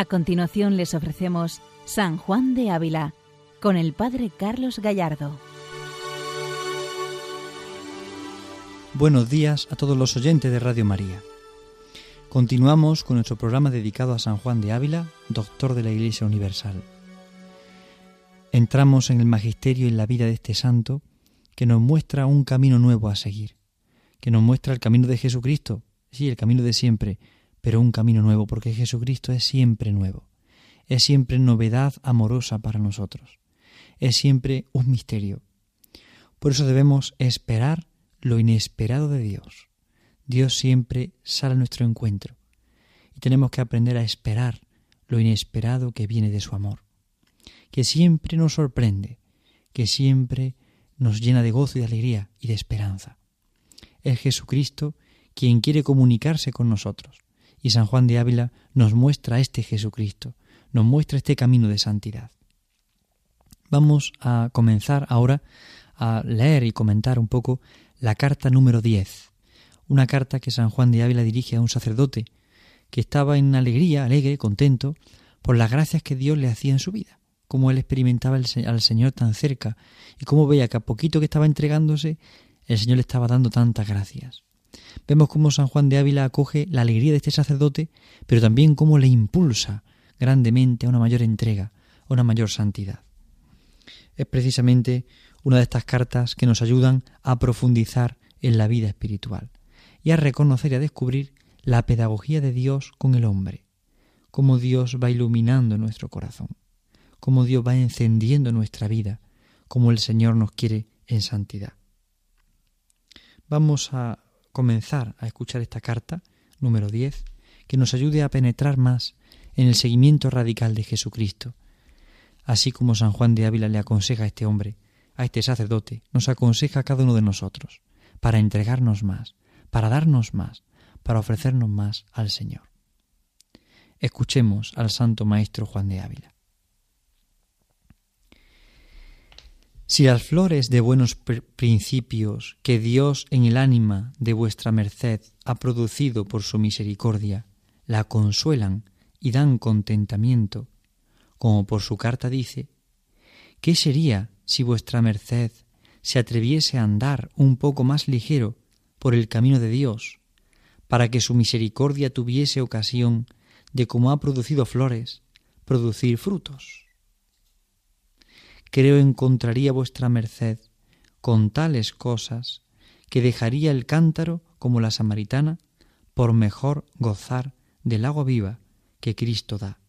A continuación les ofrecemos San Juan de Ávila con el Padre Carlos Gallardo. Buenos días a todos los oyentes de Radio María. Continuamos con nuestro programa dedicado a San Juan de Ávila, doctor de la Iglesia Universal. Entramos en el magisterio y en la vida de este santo que nos muestra un camino nuevo a seguir, que nos muestra el camino de Jesucristo, sí, el camino de siempre, pero un camino nuevo, porque Jesucristo es siempre nuevo, es siempre novedad amorosa para nosotros, es siempre un misterio. Por eso debemos esperar lo inesperado de Dios. Dios siempre sale a nuestro encuentro y tenemos que aprender a esperar lo inesperado que viene de su amor, que siempre nos sorprende, que siempre nos llena de gozo y de alegría y de esperanza. Es Jesucristo quien quiere comunicarse con nosotros y San Juan de Ávila nos muestra este Jesucristo, nos muestra este camino de santidad. Vamos a comenzar ahora a leer y comentar un poco la carta número 10, una carta que San Juan de Ávila dirige a un sacerdote que estaba en alegría, alegre, contento, por las gracias que Dios le hacía en su vida, cómo él experimentaba al Señor tan cerca y cómo veía que a poquito que estaba entregándose, el Señor le estaba dando tantas gracias. Vemos cómo San Juan de Ávila acoge la alegría de este sacerdote, pero también cómo le impulsa grandemente a una mayor entrega, a una mayor santidad. Es precisamente una de estas cartas que nos ayudan a profundizar en la vida espiritual y a reconocer y a descubrir la pedagogía de Dios con el hombre, cómo Dios va iluminando nuestro corazón, cómo Dios va encendiendo nuestra vida, cómo el Señor nos quiere en santidad. Vamos a comenzar a escuchar esta carta, número 10, que nos ayude a penetrar más en el seguimiento radical de Jesucristo, así como San Juan de Ávila le aconseja a este hombre, a este sacerdote, nos aconseja a cada uno de nosotros, para entregarnos más, para darnos más, para ofrecernos más al Señor. Escuchemos al Santo Maestro Juan de Ávila. Si las flores de buenos principios que Dios en el ánima de vuestra merced ha producido por su misericordia la consuelan y dan contentamiento, como por su carta dice, ¿qué sería si vuestra merced se atreviese a andar un poco más ligero por el camino de Dios, para que su misericordia tuviese ocasión de, como ha producido flores, producir frutos? Creo encontraría vuestra merced con tales cosas que dejaría el cántaro como la samaritana por mejor gozar del agua viva que Cristo da,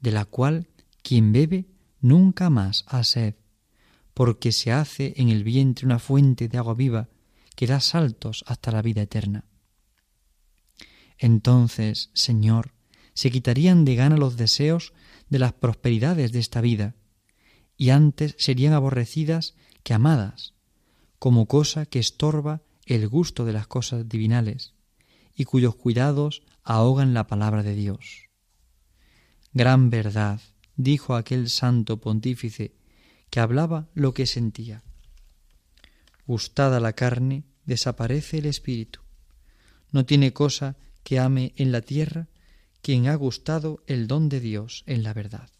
de la cual quien bebe nunca más ha sed, porque se hace en el vientre una fuente de agua viva que da saltos hasta la vida eterna. Entonces, Señor, se quitarían de gana los deseos de las prosperidades de esta vida, y antes serían aborrecidas que amadas, como cosa que estorba el gusto de las cosas divinales, y cuyos cuidados ahogan la palabra de Dios. Gran verdad, dijo aquel santo pontífice, que hablaba lo que sentía. Gustada la carne, desaparece el espíritu. No tiene cosa que ame en la tierra quien ha gustado el don de Dios en la verdad.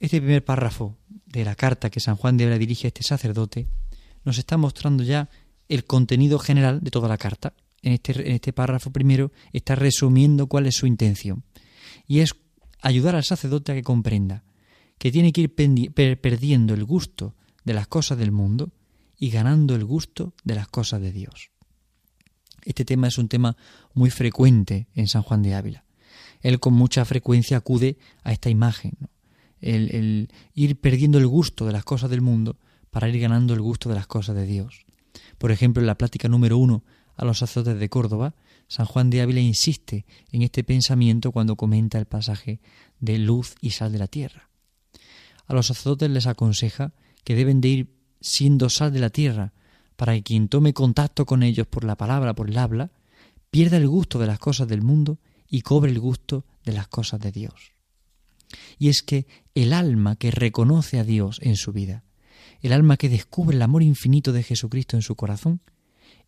Este primer párrafo de la carta que San Juan de Ávila dirige a este sacerdote nos está mostrando ya el contenido general de toda la carta. En este, en este párrafo primero está resumiendo cuál es su intención. Y es ayudar al sacerdote a que comprenda que tiene que ir perdiendo el gusto de las cosas del mundo y ganando el gusto de las cosas de Dios. Este tema es un tema muy frecuente en San Juan de Ávila. Él con mucha frecuencia acude a esta imagen, el, ir perdiendo el gusto de las cosas del mundo para ir ganando el gusto de las cosas de Dios. Por ejemplo, en la plática número uno a los sacerdotes de Córdoba, San Juan de Ávila insiste en este pensamiento cuando comenta el pasaje de luz y sal de la tierra. A los sacerdotes les aconseja que deben de ir siendo sal de la tierra para que quien tome contacto con ellos por la palabra, por el habla, pierda el gusto de las cosas del mundo y cobre el gusto de las cosas de Dios. Y es que el alma que reconoce a Dios en su vida, el alma que descubre el amor infinito de Jesucristo en su corazón,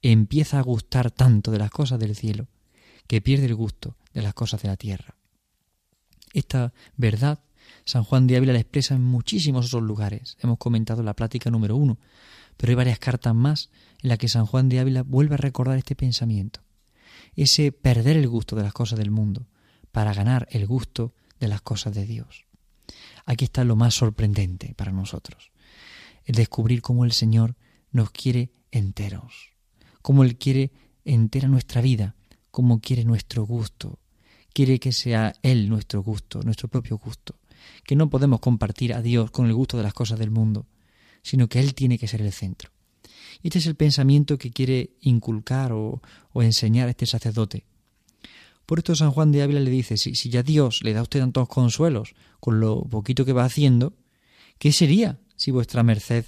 empieza a gustar tanto de las cosas del cielo, que pierde el gusto de las cosas de la tierra. Esta verdad San Juan de Ávila la expresa en muchísimos otros lugares. Hemos comentado la plática número uno, pero hay varias cartas más en las que San Juan de Ávila vuelve a recordar este pensamiento. Ese perder el gusto de las cosas del mundo para ganar el gusto de las cosas de Dios. Aquí está lo más sorprendente para nosotros. El descubrir cómo el Señor nos quiere enteros, cómo Él quiere entera nuestra vida, cómo quiere nuestro gusto, quiere que sea Él nuestro gusto, nuestro propio gusto, que no podemos compartir a Dios con el gusto de las cosas del mundo, sino que Él tiene que ser el centro. Este es el pensamiento que quiere inculcar o, enseñar a este sacerdote. Por esto San Juan de Ávila le dice, si, ya Dios le da a usted tantos consuelos con lo poquito que va haciendo, ¿qué sería si vuestra merced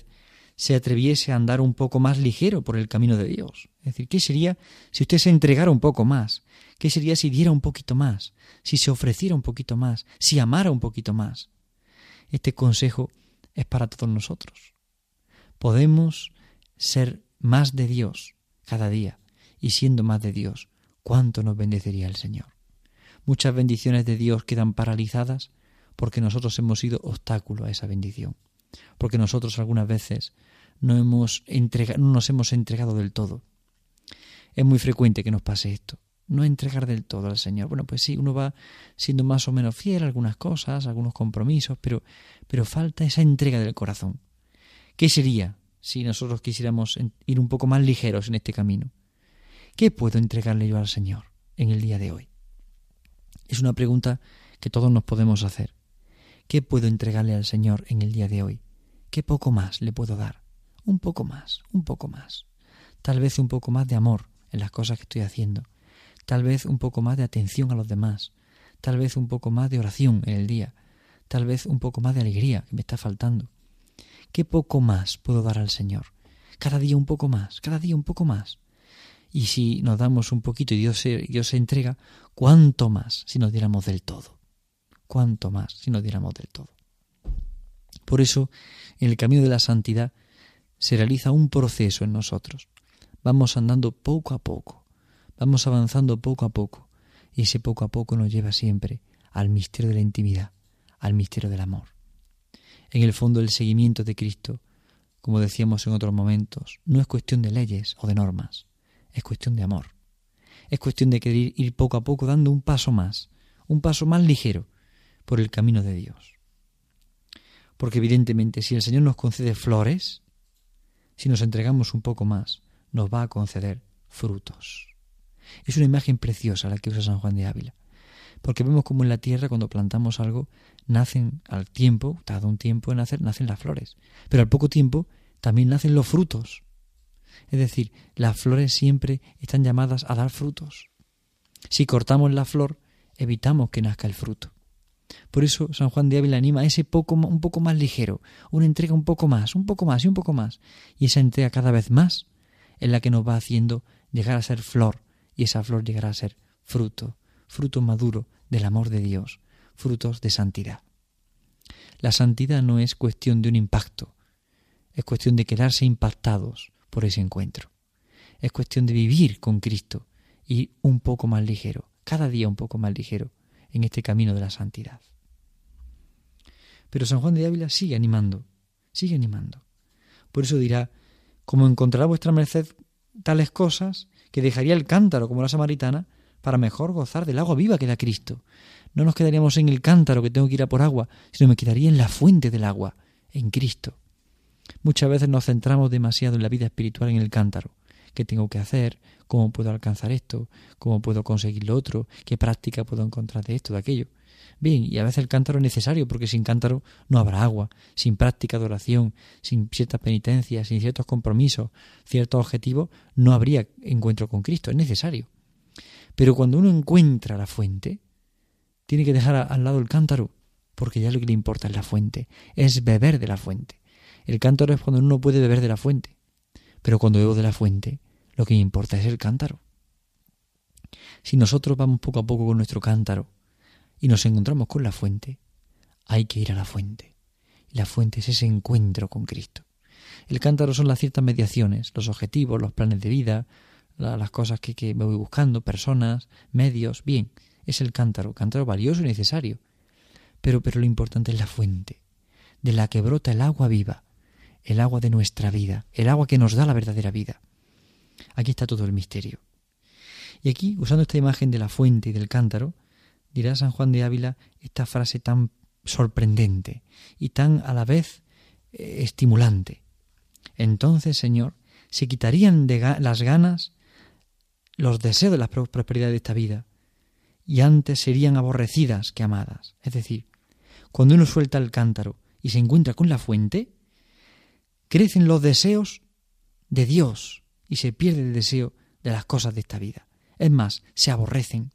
se atreviese a andar un poco más ligero por el camino de Dios? Es decir, ¿qué sería si usted se entregara un poco más? ¿Qué sería si diera un poquito más? Si se ofreciera un poquito más? Si amara un poquito más? Este consejo es para todos nosotros. Podemos ser más de Dios cada día y siendo más de Dios, cuánto nos bendecería el Señor. Muchas bendiciones de Dios quedan paralizadas porque nosotros hemos sido obstáculo a esa bendición, porque nosotros algunas veces no, hemos no nos hemos entregado del todo. Es muy frecuente que nos pase esto, no entregar del todo al Señor. Bueno, pues sí, uno va siendo más o menos fiel a algunas cosas, a algunos compromisos, pero, pero falta esa entrega del corazón. ¿Qué sería si nosotros quisiéramos ir un poco más ligeros en este camino? ¿Qué puedo entregarle yo al Señor en el día de hoy? Es una pregunta que todos nos podemos hacer. ¿Qué puedo entregarle al Señor en el día de hoy? ¿Qué poco más le puedo dar? Un poco más, un poco más. Tal vez un poco más de amor en las cosas que estoy haciendo. Tal vez un poco más de atención a los demás. Tal vez un poco más de oración en el día. Tal vez un poco más de alegría que me está faltando. ¿Qué poco más puedo dar al Señor? Cada día un poco más, cada día un poco más. Y si nos damos un poquito y Dios se, entrega, ¿cuánto más si nos diéramos del todo? ¿Cuánto más si nos diéramos del todo? Por eso, en el camino de la santidad se realiza un proceso en nosotros. Vamos andando poco a poco, vamos avanzando poco a poco, y ese poco a poco nos lleva siempre al misterio de la intimidad, al misterio del amor. En el fondo el seguimiento de Cristo, como decíamos en otros momentos, no es cuestión de leyes o de normas, es cuestión de amor. Es cuestión de querer ir poco a poco dando un paso más, un paso más ligero por el camino de Dios. Porque evidentemente si el Señor nos concede flores, si nos entregamos un poco más, nos va a conceder frutos. Es una imagen preciosa la que usa San Juan de Ávila porque vemos como en la tierra cuando plantamos algo nacen al tiempo, tarda un tiempo en nacer, nacen las flores, pero al poco tiempo también nacen los frutos. Es decir, las flores siempre están llamadas a dar frutos. Si cortamos la flor, evitamos que nazca el fruto. Por eso San Juan de Ávila anima a ese poco, un poco más ligero, una entrega un poco más, un poco más y un poco más. Y esa entrega cada vez más es la que nos va haciendo llegar a ser flor y esa flor llegará a ser fruto fruto maduro del amor de Dios, frutos de santidad. La santidad no es cuestión de un impacto, es cuestión de quedarse impactados por ese encuentro. Es cuestión de vivir con Cristo y un poco más ligero, cada día un poco más ligero, en este camino de la santidad. Pero San Juan de Ávila sigue animando, sigue animando. Por eso dirá, como encontrará vuestra merced tales cosas, que dejaría el cántaro como la samaritana, para mejor gozar del agua viva que da Cristo. No nos quedaríamos en el cántaro que tengo que ir a por agua, sino me quedaría en la fuente del agua, en Cristo. Muchas veces nos centramos demasiado en la vida espiritual en el cántaro. ¿Qué tengo que hacer? ¿Cómo puedo alcanzar esto? ¿Cómo puedo conseguir lo otro? ¿Qué práctica puedo encontrar de esto, de aquello? Bien, y a veces el cántaro es necesario porque sin cántaro no habrá agua, sin práctica de oración, sin ciertas penitencias, sin ciertos compromisos, ciertos objetivos, no habría encuentro con Cristo, es necesario. Pero cuando uno encuentra la fuente, tiene que dejar al lado el cántaro, porque ya lo que le importa es la fuente, es beber de la fuente. El cántaro es cuando uno puede beber de la fuente, pero cuando bebo de la fuente, lo que me importa es el cántaro. Si nosotros vamos poco a poco con nuestro cántaro y nos encontramos con la fuente, hay que ir a la fuente. Y la fuente es ese encuentro con Cristo. El cántaro son las ciertas mediaciones, los objetivos, los planes de vida, las cosas que, que me voy buscando, personas, medios, bien, es el cántaro, cántaro valioso y necesario. Pero, pero lo importante es la fuente, de la que brota el agua viva, el agua de nuestra vida, el agua que nos da la verdadera vida. Aquí está todo el misterio. Y aquí, usando esta imagen de la fuente y del cántaro, dirá San Juan de Ávila esta frase tan sorprendente y tan a la vez eh, estimulante. Entonces, Señor, se quitarían de las ganas los deseos de la prosperidad de esta vida y antes serían aborrecidas que amadas. Es decir, cuando uno suelta el cántaro y se encuentra con la fuente, crecen los deseos de Dios y se pierde el deseo de las cosas de esta vida. Es más, se aborrecen.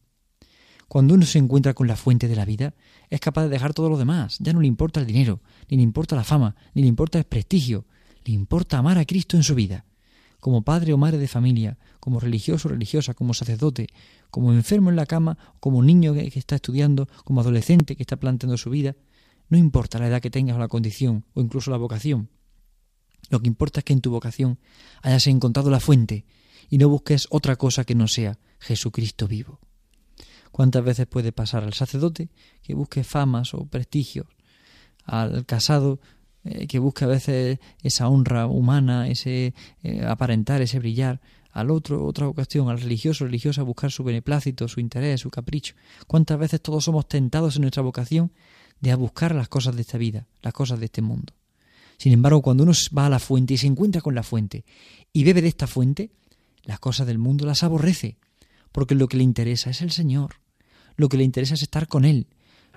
Cuando uno se encuentra con la fuente de la vida, es capaz de dejar todo lo demás. Ya no le importa el dinero, ni le importa la fama, ni le importa el prestigio. Le importa amar a Cristo en su vida. Como padre o madre de familia, como religioso o religiosa, como sacerdote, como enfermo en la cama, como niño que, está estudiando, como adolescente que está planteando su vida, no importa la edad que tengas o la condición, o incluso la vocación. Lo que importa es que en tu vocación hayas encontrado la fuente y no busques otra cosa que no sea Jesucristo vivo. ¿Cuántas veces puede pasar al sacerdote que busque famas o prestigios, al casado eh, que busque a veces esa honra humana, ese eh, aparentar, ese brillar, al otro, otra ocasión, al religioso, religiosa, buscar su beneplácito, su interés, su capricho. ¿Cuántas veces todos somos tentados en nuestra vocación de buscar las cosas de esta vida, las cosas de este mundo? Sin embargo, cuando uno va a la fuente y se encuentra con la fuente y bebe de esta fuente, las cosas del mundo las aborrece, porque lo que le interesa es el Señor, lo que le interesa es estar con Él,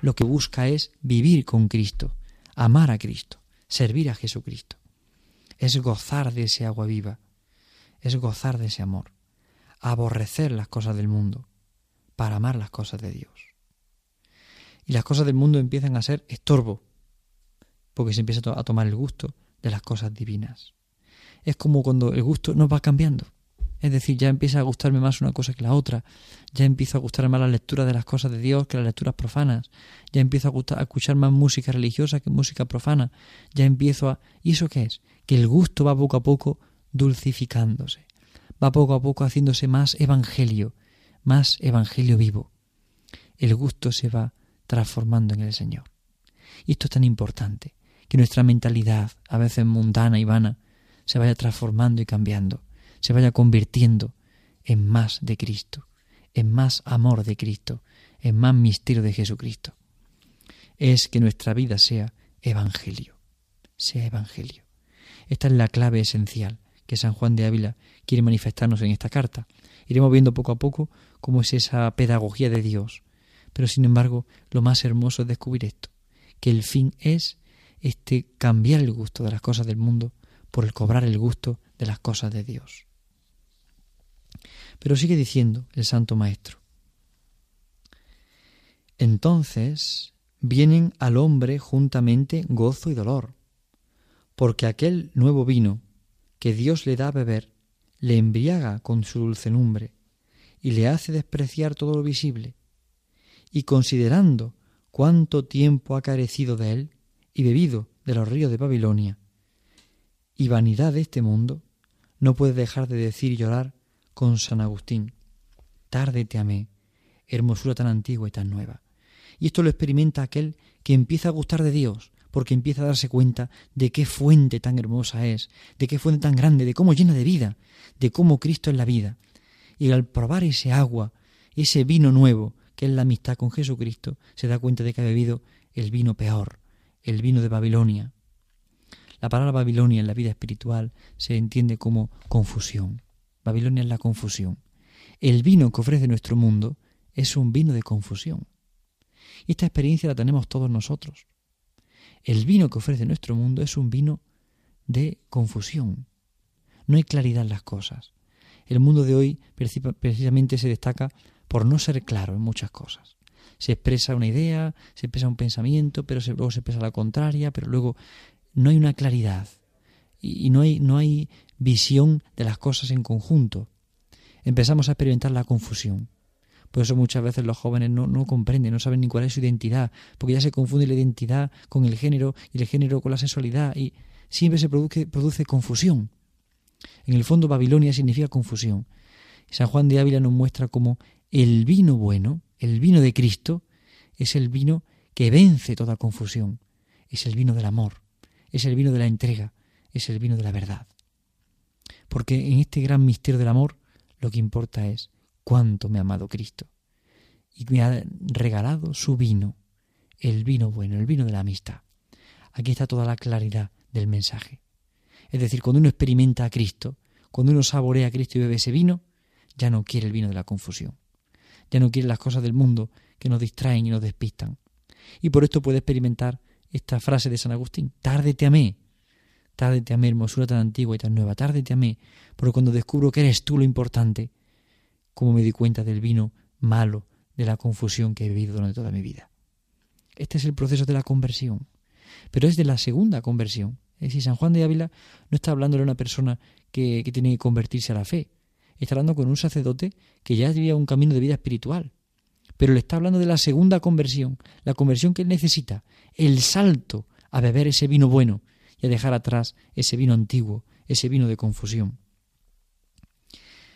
lo que busca es vivir con Cristo, amar a Cristo, servir a Jesucristo. Es gozar de ese agua viva, es gozar de ese amor, aborrecer las cosas del mundo para amar las cosas de Dios. Y las cosas del mundo empiezan a ser estorbo, porque se empieza a tomar el gusto de las cosas divinas. Es como cuando el gusto nos va cambiando. Es decir, ya empieza a gustarme más una cosa que la otra, ya empiezo a gustarme más la lectura de las cosas de Dios que las lecturas profanas, ya empiezo a, a escuchar más música religiosa que música profana, ya empiezo a... ¿Y eso qué es? Que el gusto va poco a poco dulcificándose, va poco a poco haciéndose más evangelio, más evangelio vivo. El gusto se va transformando en el Señor. Y esto es tan importante, que nuestra mentalidad, a veces mundana y vana, se vaya transformando y cambiando, se vaya convirtiendo en más de Cristo, en más amor de Cristo, en más misterio de Jesucristo. Es que nuestra vida sea evangelio, sea evangelio. Esta es la clave esencial que San Juan de Ávila quiere manifestarnos en esta carta. Iremos viendo poco a poco cómo es esa pedagogía de Dios. Pero sin embargo, lo más hermoso es descubrir esto, que el fin es este cambiar el gusto de las cosas del mundo por el cobrar el gusto de las cosas de Dios. Pero sigue diciendo el Santo Maestro. Entonces vienen al hombre juntamente gozo y dolor, porque aquel nuevo vino que Dios le da a beber le embriaga con su dulcenumbre y le hace despreciar todo lo visible, y considerando cuánto tiempo ha carecido de él y bebido de los ríos de Babilonia, y vanidad de este mundo, no puede dejar de decir y llorar con San Agustín, tarde te amé, hermosura tan antigua y tan nueva. Y esto lo experimenta aquel que empieza a gustar de Dios, porque empieza a darse cuenta de qué fuente tan hermosa es, de qué fuente tan grande, de cómo llena de vida, de cómo Cristo es la vida. Y al probar ese agua, ese vino nuevo, que es la amistad con Jesucristo, se da cuenta de que ha bebido el vino peor, el vino de Babilonia. La palabra Babilonia en la vida espiritual se entiende como confusión. Babilonia es la confusión. El vino que ofrece nuestro mundo es un vino de confusión. Y esta experiencia la tenemos todos nosotros. El vino que ofrece nuestro mundo es un vino de confusión. No hay claridad en las cosas. El mundo de hoy precisamente se destaca por no ser claro en muchas cosas. Se expresa una idea, se expresa un pensamiento, pero luego se expresa la contraria, pero luego no hay una claridad y, no, hay, no hay visión de las cosas en conjunto. Empezamos a experimentar la confusión. Por eso muchas veces los jóvenes no, no comprenden, no saben ni cuál es su identidad, porque ya se confunde la identidad con el género y el género con la sexualidad y siempre se produce, produce confusión. En el fondo Babilonia significa confusión. San Juan de Ávila nos muestra cómo el vino bueno, el vino de Cristo, es el vino que vence toda confusión, es el vino del amor, es el vino de la entrega, es el vino de la verdad. Porque en este gran misterio del amor lo que importa es cuánto me ha amado Cristo y me ha regalado su vino, el vino bueno, el vino de la amistad. Aquí está toda la claridad del mensaje. Es decir, cuando uno experimenta a Cristo, cuando uno saborea a Cristo y bebe ese vino, ya no quiere el vino de la confusión. Ya no quiere las cosas del mundo que nos distraen y nos despistan. Y por esto puede experimentar esta frase de San Agustín, tarde te amé, tarde te amé, hermosura tan antigua y tan nueva, tarde te amé, porque cuando descubro que eres tú lo importante, como me di cuenta del vino malo, de la confusión que he vivido durante toda mi vida. Este es el proceso de la conversión, pero es de la segunda conversión. Es decir, San Juan de Ávila no está hablando de una persona que, que tiene que convertirse a la fe, está hablando con un sacerdote que ya vivía un camino de vida espiritual, pero le está hablando de la segunda conversión, la conversión que él necesita, el salto a beber ese vino bueno y a dejar atrás ese vino antiguo, ese vino de confusión.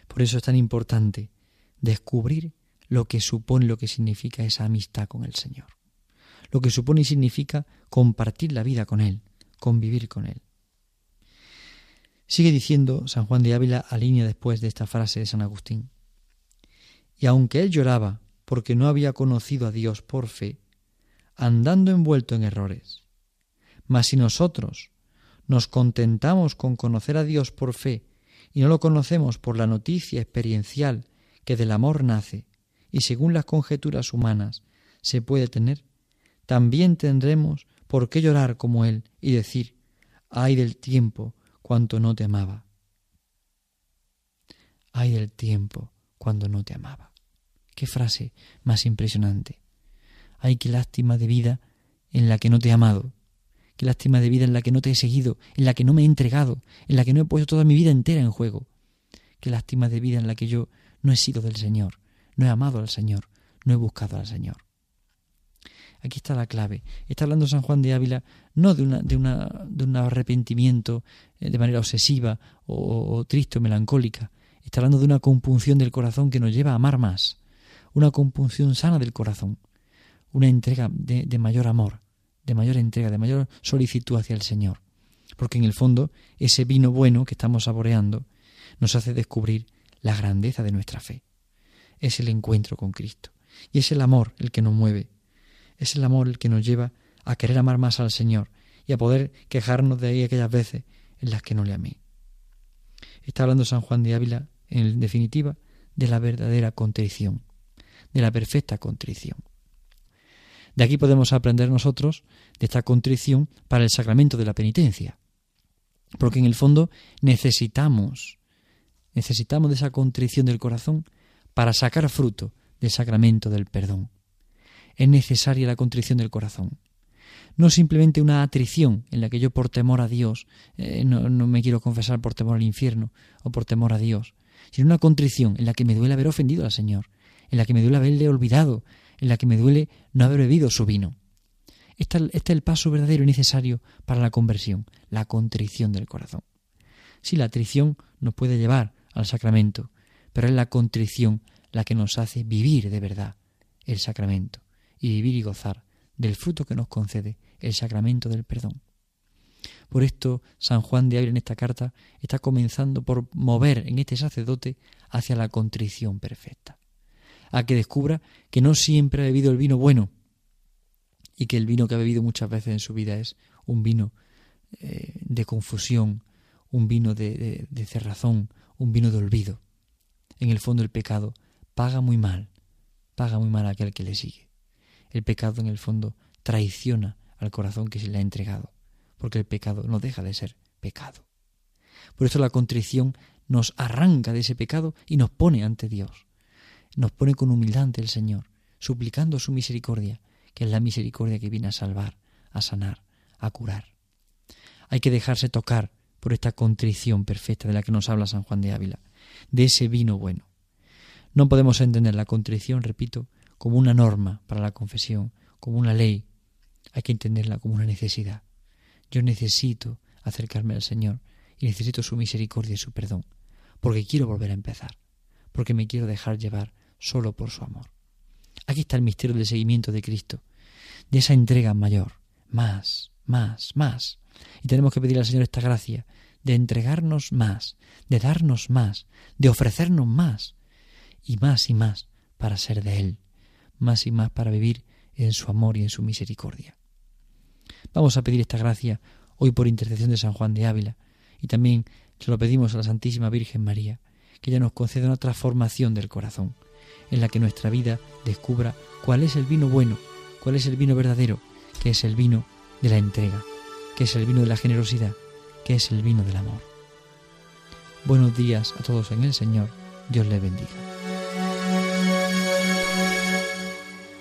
Por eso es tan importante descubrir lo que supone, lo que significa esa amistad con el Señor, lo que supone y significa compartir la vida con Él, convivir con Él. Sigue diciendo San Juan de Ávila a línea después de esta frase de San Agustín. Y aunque él lloraba porque no había conocido a Dios por fe, andando envuelto en errores, mas si nosotros nos contentamos con conocer a Dios por fe y no lo conocemos por la noticia experiencial que del amor nace y según las conjeturas humanas se puede tener, también tendremos por qué llorar como Él y decir, ay del tiempo cuanto no te amaba. Ay del tiempo cuando no te amaba. Qué frase más impresionante. Ay, qué lástima de vida en la que no te he amado. Qué lástima de vida en la que no te he seguido, en la que no me he entregado, en la que no he puesto toda mi vida entera en juego. Qué lástima de vida en la que yo no he sido del Señor, no he amado al Señor, no he buscado al Señor. Aquí está la clave. Está hablando San Juan de Ávila no de, una, de, una, de un arrepentimiento eh, de manera obsesiva o, triste o melancólica. Está hablando de una compunción del corazón que nos lleva a amar más. Una compunción sana del corazón. Una entrega de, de mayor amor, de mayor entrega, de mayor solicitud hacia el Señor. Porque en el fondo ese vino bueno que estamos saboreando nos hace descubrir la grandeza de nuestra fe. Es el encuentro con Cristo. Y es el amor el que nos mueve. Es el amor el que nos lleva a querer amar más al Señor y a poder quejarnos de ahí aquellas veces en las que no le amé. Está hablando San Juan de Ávila, en definitiva, de la verdadera contrición, de la perfecta contrición. De aquí podemos aprender nosotros de esta contrición para el sacramento de la penitencia. Porque en el fondo necesitamos, necesitamos de esa contrición del corazón para sacar fruto del sacramento del perdón. Es necesaria la contrición del corazón. No simplemente una atrición en la que yo por temor a Dios eh, no, me quiero confesar por temor al infierno o por temor a Dios, sino una contrición en la que me duele haber ofendido al Señor, en la que me duele haberle olvidado, en la que me duele no haber bebido su vino. Este, este es el paso verdadero y necesario para la conversión, la contrición del corazón. Sí, la atrición nos puede llevar al sacramento, pero es la contrición la que nos hace vivir de verdad el sacramento y vivir y gozar del fruto que nos concede el sacramento del perdón. Por esto, San Juan de Ávila en esta carta está comenzando por mover en este sacerdote hacia la contrición perfecta, a que descubra que no siempre ha bebido el vino bueno y que el vino que ha bebido muchas veces en su vida es un vino eh, de confusión, un vino de, de cerrazón, un vino de olvido. En el fondo el pecado paga muy mal, paga muy mal a aquel que le sigue. El pecado en el fondo traiciona al corazón que se le ha entregado, porque el pecado no deja de ser pecado. Por eso la contrición nos arranca de ese pecado y nos pone ante Dios. Nos pone con humildad ante el Señor, suplicando su misericordia, que es la misericordia que viene a salvar, a sanar, a curar. Hay que dejarse tocar por esta contrición perfecta de la que nos habla San Juan de Ávila, de ese vino bueno. No podemos entender la contrición, repito, como una norma para la confesión, como una ley. Hay que entenderla como una necesidad. Yo necesito acercarme al Señor y necesito su misericordia y su perdón, porque quiero volver a empezar, porque me quiero dejar llevar solo por su amor. Aquí está el misterio del seguimiento de Cristo, de esa entrega mayor, más, más, más. Y tenemos que pedir al Señor esta gracia de entregarnos más, de darnos más, de ofrecernos más, y más y más para ser de Él, más y más para vivir en su amor y en su misericordia. Vamos a pedir esta gracia hoy por intercesión de San Juan de Ávila y también se lo pedimos a la Santísima Virgen María, que ella nos conceda una transformación del corazón, en la que nuestra vida descubra cuál es el vino bueno, cuál es el vino verdadero, que es el vino de la entrega, que es el vino de la generosidad, que es el vino del amor. Buenos días a todos en el Señor, Dios les bendiga.